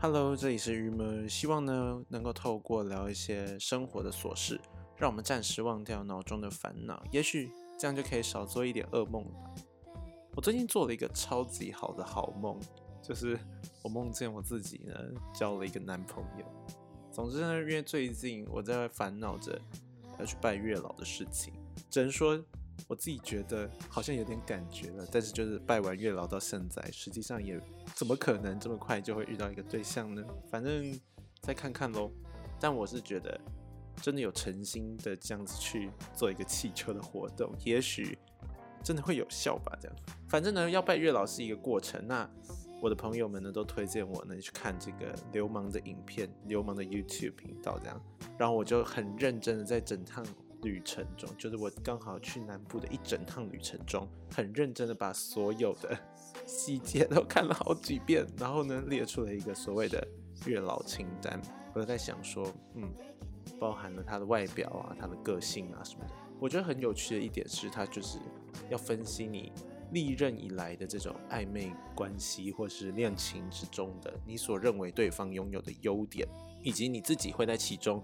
Hello，这里是鱼们，希望呢能够透过聊一些生活的琐事，让我们暂时忘掉脑中的烦恼，也许这样就可以少做一点噩梦了。我最近做了一个超级好的好梦，就是我梦见我自己呢交了一个男朋友。总之呢，因为最近我在烦恼着要去拜月老的事情，只能说我自己觉得好像有点感觉了，但是就是拜完月老到现在，实际上也怎么可能这么快就会遇到一个对象呢？反正再看看喽。但我是觉得真的有诚心的这样子去做一个汽车的活动，也许真的会有效吧。这样，反正呢，要拜月老是一个过程。那我的朋友们呢，都推荐我呢去看这个流氓的影片，流氓的 YouTube 频道这样。然后我就很认真的在整趟旅程中，就是我刚好去南部的一整趟旅程中，很认真的把所有的细节都看了好几遍，然后呢列出了一个所谓的月老清单。我在想说，嗯，包含了他的外表啊，他的个性啊什么的。我觉得很有趣的一点是，他就是要分析你历任以来的这种暧昧关系或是恋情之中的你所认为对方拥有的优点，以及你自己会在其中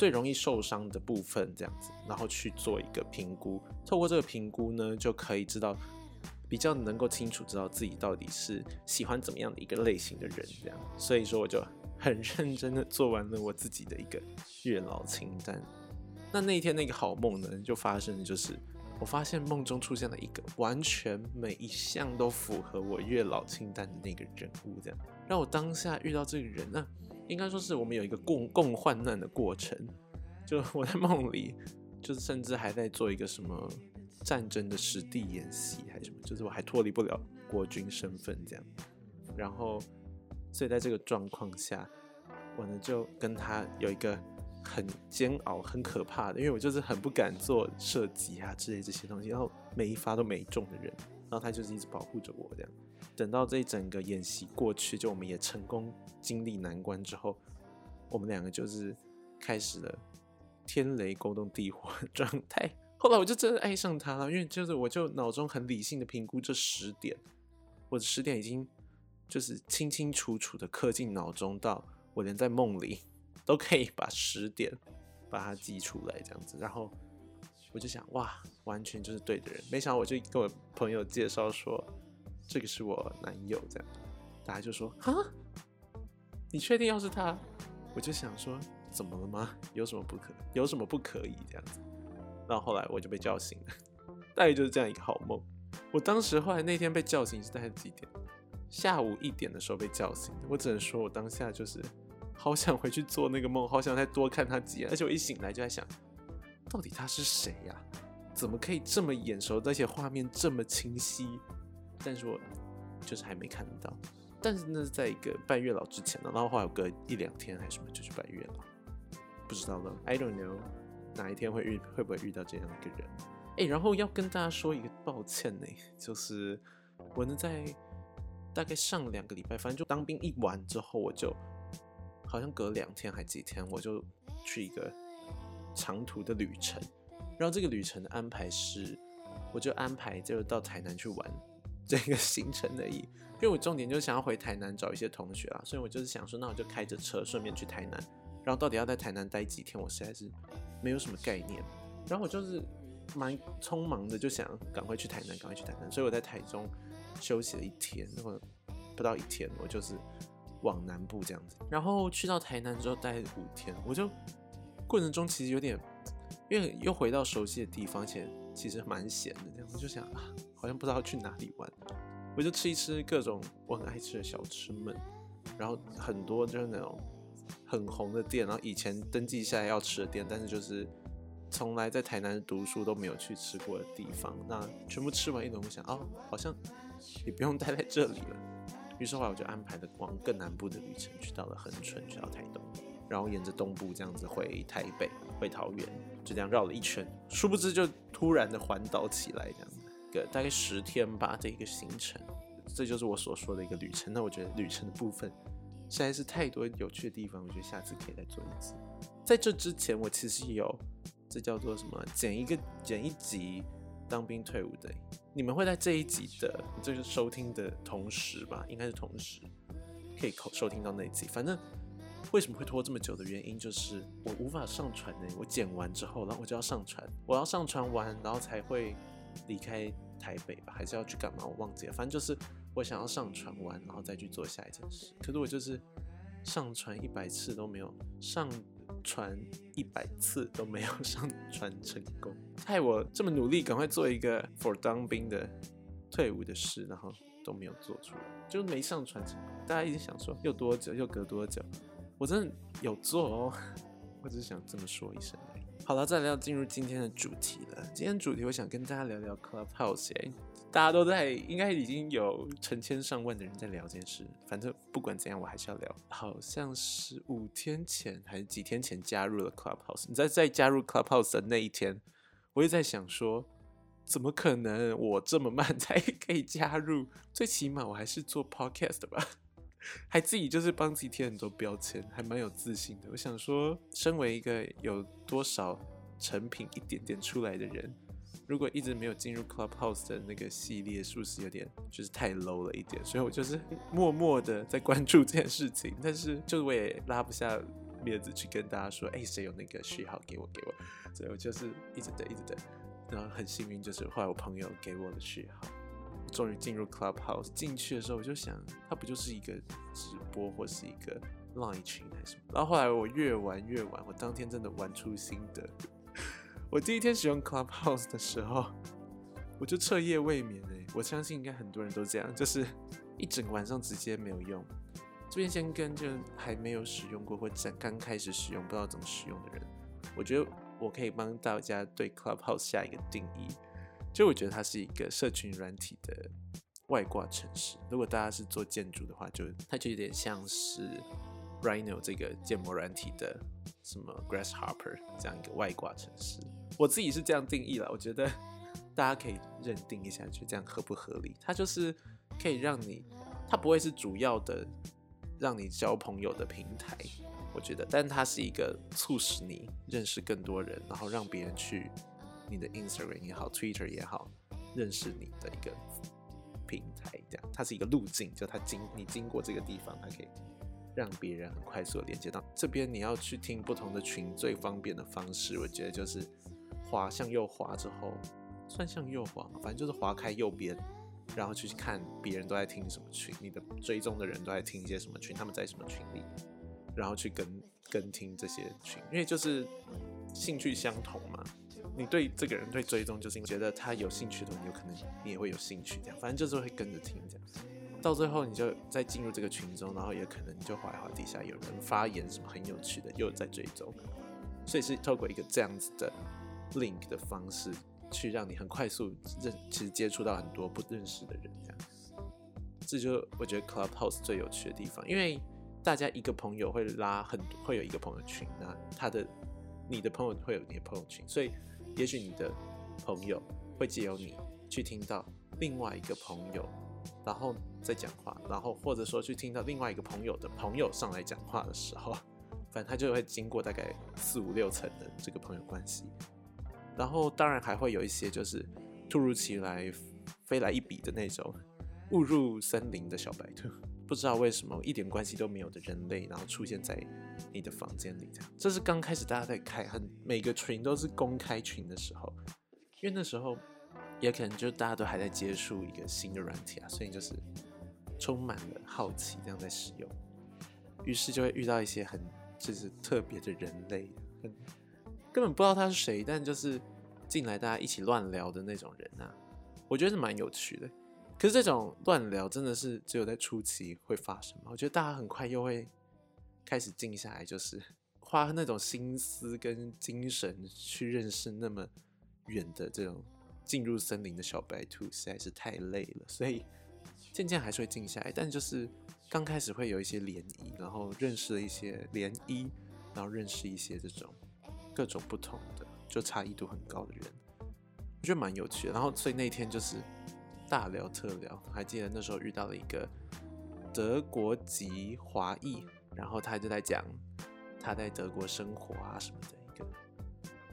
最容易受伤的部分，这样子，然后去做一个评估。透过这个评估呢，就可以知道比较能够清楚知道自己到底是喜欢怎么样的一个类型的人，这样。所以说，我就很认真的做完了我自己的一个月老清单。那那一天那个好梦呢，就发生的就是，我发现梦中出现了一个完全每一项都符合我月老清单的那个人物，这样让我当下遇到这个人呢，应该说是我们有一个共共患难的过程。就我在梦里，就是甚至还在做一个什么战争的实地演习，还是什么，就是我还脱离不了国军身份这样。然后，所以在这个状况下，我呢就跟他有一个。很煎熬、很可怕的，因为我就是很不敢做射击啊之类这些东西，然后每一发都没中的人，然后他就是一直保护着我这样。等到这一整个演习过去，就我们也成功经历难关之后，我们两个就是开始了天雷勾动地火的状态。后来我就真的爱上他了，因为就是我就脑中很理性的评估这十点，我的十点已经就是清清楚楚的刻进脑中，到我连在梦里。都可以把十点把它记出来，这样子，然后我就想，哇，完全就是对的人。没想到我就跟我朋友介绍说，这个是我男友，这样，大家就说，哈，你确定要是他？我就想说，怎么了吗？有什么不可？有什么不可以这样子？然后后来我就被叫醒了，大概就是这样一个好梦。我当时后来那天被叫醒是大概几点？下午一点的时候被叫醒。我只能说我当下就是。好想回去做那个梦，好想再多看他几眼。而且我一醒来就在想，到底他是谁呀？怎么可以这么眼熟，而且画面这么清晰？但是我就是还没看到。但是那是在一个拜月老之前呢，然后后来有隔一两天还是什么就是拜月老，不知道了。I don't know 哪一天会遇会不会遇到这样一个人？哎，然后要跟大家说一个抱歉呢，就是我呢在大概上两个礼拜，反正就当兵一完之后我就。好像隔两天还几天，我就去一个长途的旅程。然后这个旅程的安排是，我就安排就是到台南去玩这个行程而已。因为我重点就是想要回台南找一些同学啊，所以我就是想说，那我就开着车顺便去台南。然后到底要在台南待几天，我实在是没有什么概念。然后我就是蛮匆忙的，就想赶快去台南，赶快去台南。所以我在台中休息了一天，那么不到一天，我就是。往南部这样子，然后去到台南之后待五天，我就过程中其实有点，因为又回到熟悉的地方，且其实蛮闲的，这样我就想啊，好像不知道去哪里玩，我就吃一吃各种我很爱吃的小吃们，然后很多就是那种很红的店，然后以前登记下来要吃的店，但是就是从来在台南读书都没有去吃过的地方，那全部吃完一轮，我想哦，好像也不用待在这里了。于是后来我就安排了往更南部的旅程，去到了恒春，去到台东，然后沿着东部这样子回台北、回桃园，就这样绕了一圈。殊不知就突然的环岛起来，这样个大概十天吧的一个行程，这就是我所说的一个旅程。那我觉得旅程的部分实在是太多有趣的地方，我觉得下次可以再做一次。在这之前，我其实有这叫做什么，剪一个剪一集。当兵退伍的，你们会在这一集的就是收听的同时吧，应该是同时可以收听到那一集。反正为什么会拖这么久的原因，就是我无法上传呢。我剪完之后，然后我就要上传，我要上传完，然后才会离开台北吧，还是要去干嘛？我忘记了。反正就是我想要上传完，然后再去做下一件事。可是我就是上传一百次都没有上传一百次都没有上传成功，害我这么努力，赶快做一个 for 当兵的退伍的事，然后都没有做出来，就没上传成功。大家一直想说又多久，又隔多久？我真的有做哦，我只是想这么说一声。好了，再来要进入今天的主题了。今天主题我想跟大家聊聊 Clubhouse。大家都在，应该已经有成千上万的人在聊这件事。反正不管怎样，我还是要聊。好像是五天前还是几天前加入了 Clubhouse。你在在加入 Clubhouse 的那一天，我也在想说，怎么可能我这么慢才可以加入？最起码我还是做 Podcast 吧，还自己就是帮自己贴很多标签，还蛮有自信的。我想说，身为一个有多少成品一点点出来的人。如果一直没有进入 Clubhouse 的那个系列，是不是有点就是太 low 了一点？所以我就是默默的在关注这件事情，但是就是我也拉不下面子去跟大家说，哎，谁有那个序号给我给我？所以我就是一直等一直等，然后很幸运就是后来我朋友给我的序号，终于进入 Clubhouse。进去的时候我就想，它不就是一个直播或是一个 line 群还是什么？然后后来我越玩越玩，我当天真的玩出心得。我第一天使用 Clubhouse 的时候，我就彻夜未眠哎！我相信应该很多人都这样，就是一整个晚上直接没有用。这边先跟就还没有使用过或者刚开始使用不知道怎么使用的人，我觉得我可以帮大家对 Clubhouse 下一个定义，就我觉得它是一个社群软体的外挂城市。如果大家是做建筑的话，就它就有点像是。Rhino 这个建模软体的什么 Grasshopper 这样一个外挂城市，我自己是这样定义了。我觉得大家可以认定一下，就这样合不合理？它就是可以让你，它不会是主要的让你交朋友的平台，我觉得，但它是一个促使你认识更多人，然后让别人去你的 Instagram 也好，Twitter 也好，认识你的一个平台。这样，它是一个路径，就它经你经过这个地方，它可以。让别人很快速的连接到。这边，你要去听不同的群最方便的方式，我觉得就是滑向右滑之后，算向右滑嘛，反正就是滑开右边，然后去看别人都在听什么群，你的追踪的人都在听一些什么群，他们在什么群里，然后去跟跟听这些群，因为就是兴趣相同嘛，你对这个人对追踪，就是觉得他有兴趣的，有可能你也会有兴趣，这样，反正就是会跟着听这样。到最后，你就再进入这个群中，然后也可能你就滑一滑底下有人发言什么很有趣的，又在追踪，所以是透过一个这样子的 link 的方式，去让你很快速认，其实接触到很多不认识的人，这样。这就我觉得 Clubhouse 最有趣的地方，因为大家一个朋友会拉很，会有一个朋友群，那他的你的朋友会有你的朋友群，所以也许你的朋友会借由你去听到另外一个朋友。然后再讲话，然后或者说去听到另外一个朋友的朋友上来讲话的时候，反正他就会经过大概四五六层的这个朋友关系。然后当然还会有一些就是突如其来飞来一笔的那种误入森林的小白兔，不知道为什么一点关系都没有的人类，然后出现在你的房间里这样。这是刚开始大家在开，很每个群都是公开群的时候，因为那时候。也可能就大家都还在接触一个新的软体啊，所以就是充满了好奇，这样在使用，于是就会遇到一些很就是特别的人类，很根本不知道他是谁，但就是进来大家一起乱聊的那种人啊，我觉得是蛮有趣的。可是这种乱聊真的是只有在初期会发生吗？我觉得大家很快又会开始静下来，就是 花那种心思跟精神去认识那么远的这种。进入森林的小白兔实在是太累了，所以渐渐还是会静下来。但就是刚开始会有一些涟漪，然后认识了一些涟漪，然后认识一些这种各种不同的，就差异度很高的人，我觉得蛮有趣的。然后所以那天就是大聊特聊，还记得那时候遇到了一个德国籍华裔，然后他就在讲他在德国生活啊什么的一个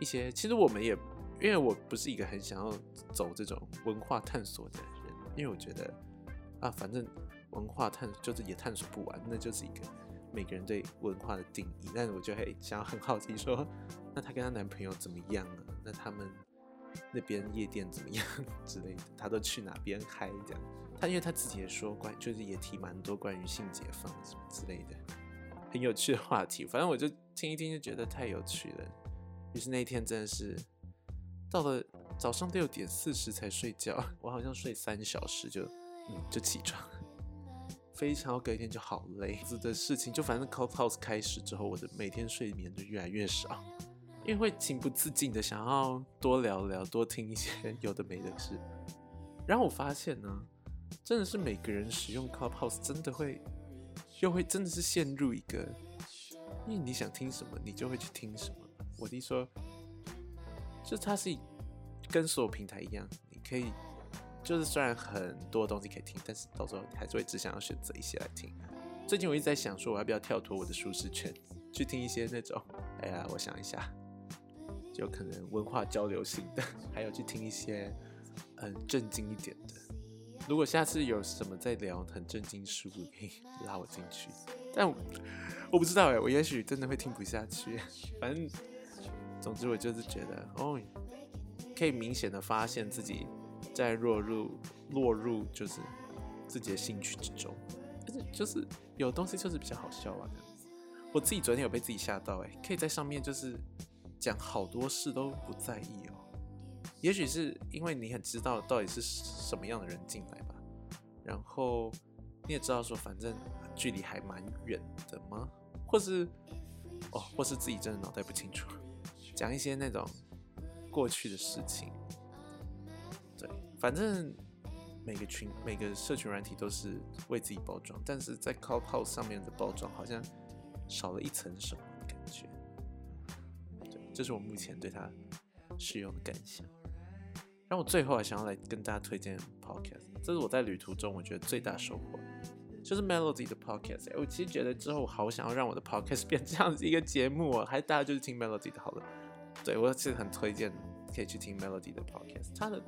一些，其实我们也。因为我不是一个很想要走这种文化探索的人，因为我觉得啊，反正文化探，就是也探索不完，那就是一个每个人对文化的定义。但是我就会想要很好奇说，那她跟她男朋友怎么样啊？那他们那边夜店怎么样 之类的？她都去哪边嗨这样？她因为她自己也说关，就是也提蛮多关于性解放什么之类的，很有趣的话题。反正我就听一听就觉得太有趣了。于是那一天真的是到了早上六点四十才睡觉，我好像睡三小时就嗯就起床，非常隔一天就好累。子的事情就反正 Clubhouse 开始之后，我的每天睡眠就越来越少，因为会情不自禁的想要多聊聊，多听一些 有的没的事。然后我发现呢，真的是每个人使用 Clubhouse 真的会又会真的是陷入一个，因为你想听什么，你就会去听什么。我弟说，就它是跟所有平台一样，你可以就是虽然很多东西可以听，但是到时候还是会只想要选择一些来听。最近我一直在想，说我要不要跳脱我的舒适圈，去听一些那种，哎呀，我想一下，就可能文化交流型的，还有去听一些嗯震惊一点的。如果下次有什么在聊很震惊事物，可以拉我进去。但我我不知道哎，我也许真的会听不下去。反正。总之，我就是觉得，哦，可以明显的发现自己在落入落入就是自己的兴趣之中，但是就是有东西就是比较好笑啊。我自己昨天有被自己吓到，哎，可以在上面就是讲好多事都不在意哦。也许是因为你很知道到底是什么样的人进来吧，然后你也知道说，反正距离还蛮远的吗？或是哦，或是自己真的脑袋不清楚。讲一些那种过去的事情，对，反正每个群、每个社群软体都是为自己包装，但是在 Clubhouse 上面的包装好像少了一层什么的感觉。对，这是我目前对它使用的感想。然后我最后还想要来跟大家推荐 Podcast，这是我在旅途中我觉得最大收获，就是 Melody 的 Podcast。我其实觉得之后好想要让我的 Podcast 变这样子一个节目哦，还大家就是听 Melody 的好了。对我其实很推荐可以去听 Melody 的 podcast，他的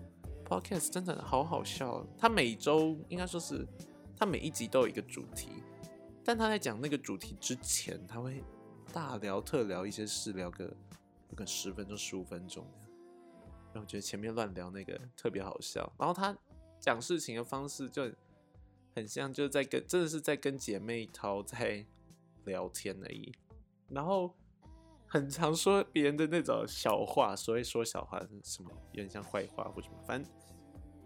podcast 真的好好笑。他每周应该说是他每一集都有一个主题，但他在讲那个主题之前，他会大聊特聊一些事，聊个有个十分钟、十五分钟。然后我觉得前面乱聊那个特别好笑，然后他讲事情的方式就很像就是在跟真的是在跟姐妹淘在聊天而已，然后。很常说别人的那种小话，所谓说小话什么？有点像坏话或什么，反正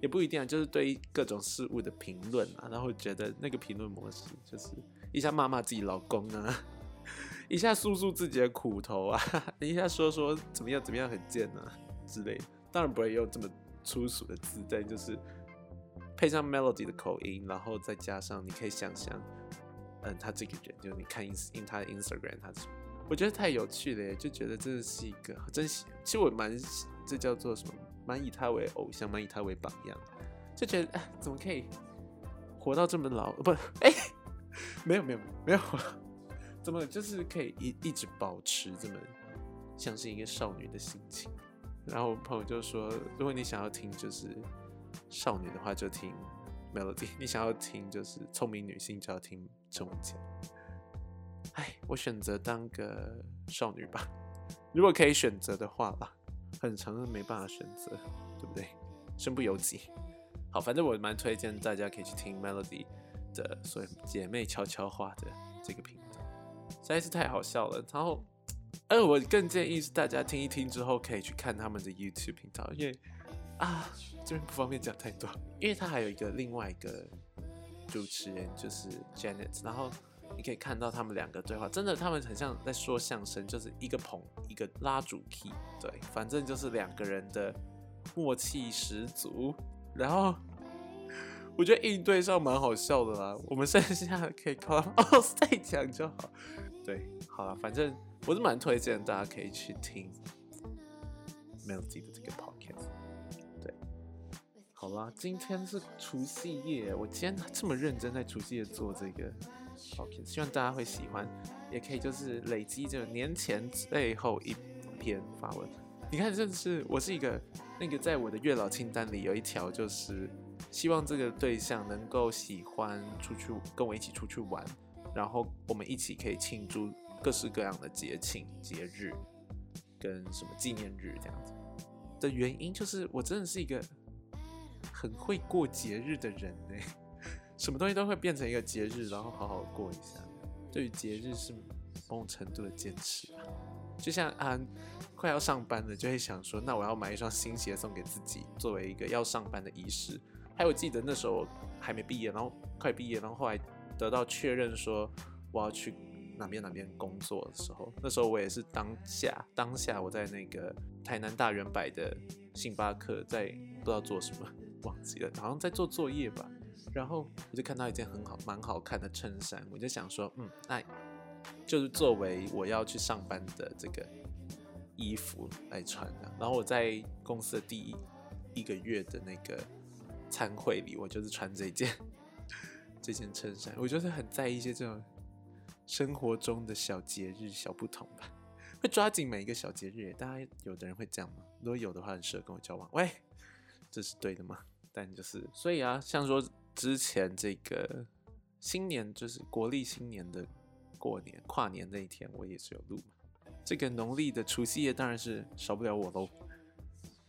也不一定啊。就是对于各种事物的评论啊，然后觉得那个评论模式就是一下骂骂自己老公啊，一下诉诉自己的苦头啊，一下说说怎么样怎么样很贱啊之类的。当然不会用这么粗俗的字，但就是配上 melody 的口音，然后再加上你可以想象，嗯，他这个人就是你看 ins in 他的 Instagram，他是。我觉得太有趣了耶，就觉得真的是一个真喜。其实我蛮这叫做什么，蛮以他为偶像，蛮以他为榜样，就觉得哎，怎么可以活到这么老？不，哎，没有没有没有，怎么就是可以一一直保持这么像是一个少女的心情？然后我朋友就说，如果你想要听就是少女的话，就听 Melody；你想要听就是聪明女性，就要听陈文茜。哎，我选择当个少女吧。如果可以选择的话吧，很长的没办法选择，对不对？身不由己。好，反正我蛮推荐大家可以去听 Melody 的所谓姐妹悄悄话的这个频道，实在是太好笑了。然后，呃，我更建议是大家听一听之后可以去看他们的 YouTube 频道，因为啊，这边不方便讲太多，因为他还有一个另外一个主持人就是 Janet，然后。你可以看到他们两个对话，真的，他们很像在说相声，就是一个捧一个拉主 key，对，反正就是两个人的默契十足。然后 我觉得应对上蛮好笑的啦，我们剩下可以靠哦再讲就好。对，好了，反正我是蛮推荐大家可以去听 Melody 的这个 podcast。对，好啦，今天是除夕夜，我今天这么认真在除夕夜做这个。OK，希望大家会喜欢，也可以就是累积这年前最后一篇发文。你看，这是我是一个那个在我的月老清单里有一条，就是希望这个对象能够喜欢出去跟我一起出去玩，然后我们一起可以庆祝各式各样的节庆、节日跟什么纪念日这样子。的原因就是我真的是一个很会过节日的人呢，什么东西都会变成一个节日，然后好好过一下。对于节日是某种程度的坚持吧。就像啊，快要上班了，就会想说，那我要买一双新鞋送给自己，作为一个要上班的仪式。还有记得那时候还没毕业，然后快毕业，然后后来得到确认说我要去哪边哪边工作的时候，那时候我也是当下当下我在那个台南大圆摆的星巴克，在不知道做什么，忘记了，好像在做作业吧。然后我就看到一件很好蛮好看的衬衫，我就想说，嗯，那。就是作为我要去上班的这个衣服来穿的。然后我在公司的第一一个月的那个餐会里，我就是穿这件 这件衬衫。我就是很在意一些这种生活中的小节日、小不同吧，会抓紧每一个小节日。大家有的人会这样吗？如果有的话，很适合跟我交往。喂，这是对的吗？但就是所以啊，像说之前这个新年，就是国历新年的。过年跨年那一天，我也是有录嘛。这个农历的除夕夜当然是少不了我喽。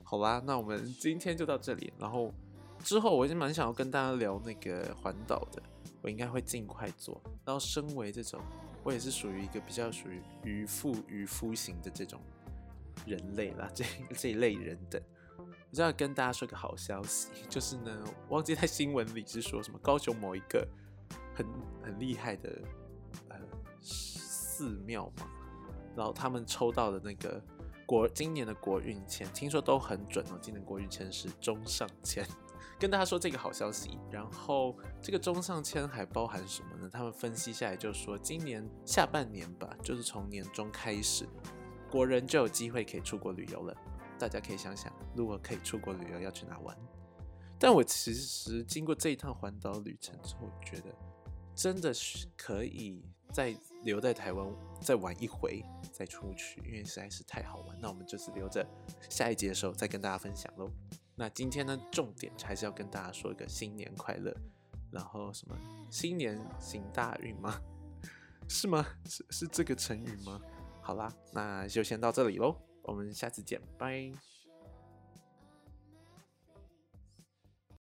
好啦，那我们今天就到这里。然后之后我已经蛮想要跟大家聊那个环岛的，我应该会尽快做。然后身为这种，我也是属于一个比较属于渔夫渔夫型的这种人类啦，这这一类人等。我就要跟大家说个好消息，就是呢，忘记在新闻里是说什么高雄某一个很很厉害的呃。寺庙嘛，然后他们抽到的那个国今年的国运签，听说都很准哦。今年国运签是中上签，跟大家说这个好消息。然后这个中上签还包含什么呢？他们分析下来就说，今年下半年吧，就是从年中开始，国人就有机会可以出国旅游了。大家可以想想，如果可以出国旅游，要去哪玩？但我其实经过这一趟环岛旅程之后，觉得真的是可以。再留在台湾再玩一回再出去，因为实在是太好玩。那我们就是留着下一节的时候再跟大家分享喽。那今天呢，重点还是要跟大家说一个新年快乐，然后什么新年行大运吗？是吗？是是这个成语吗？好啦，那就先到这里喽，我们下次见，拜。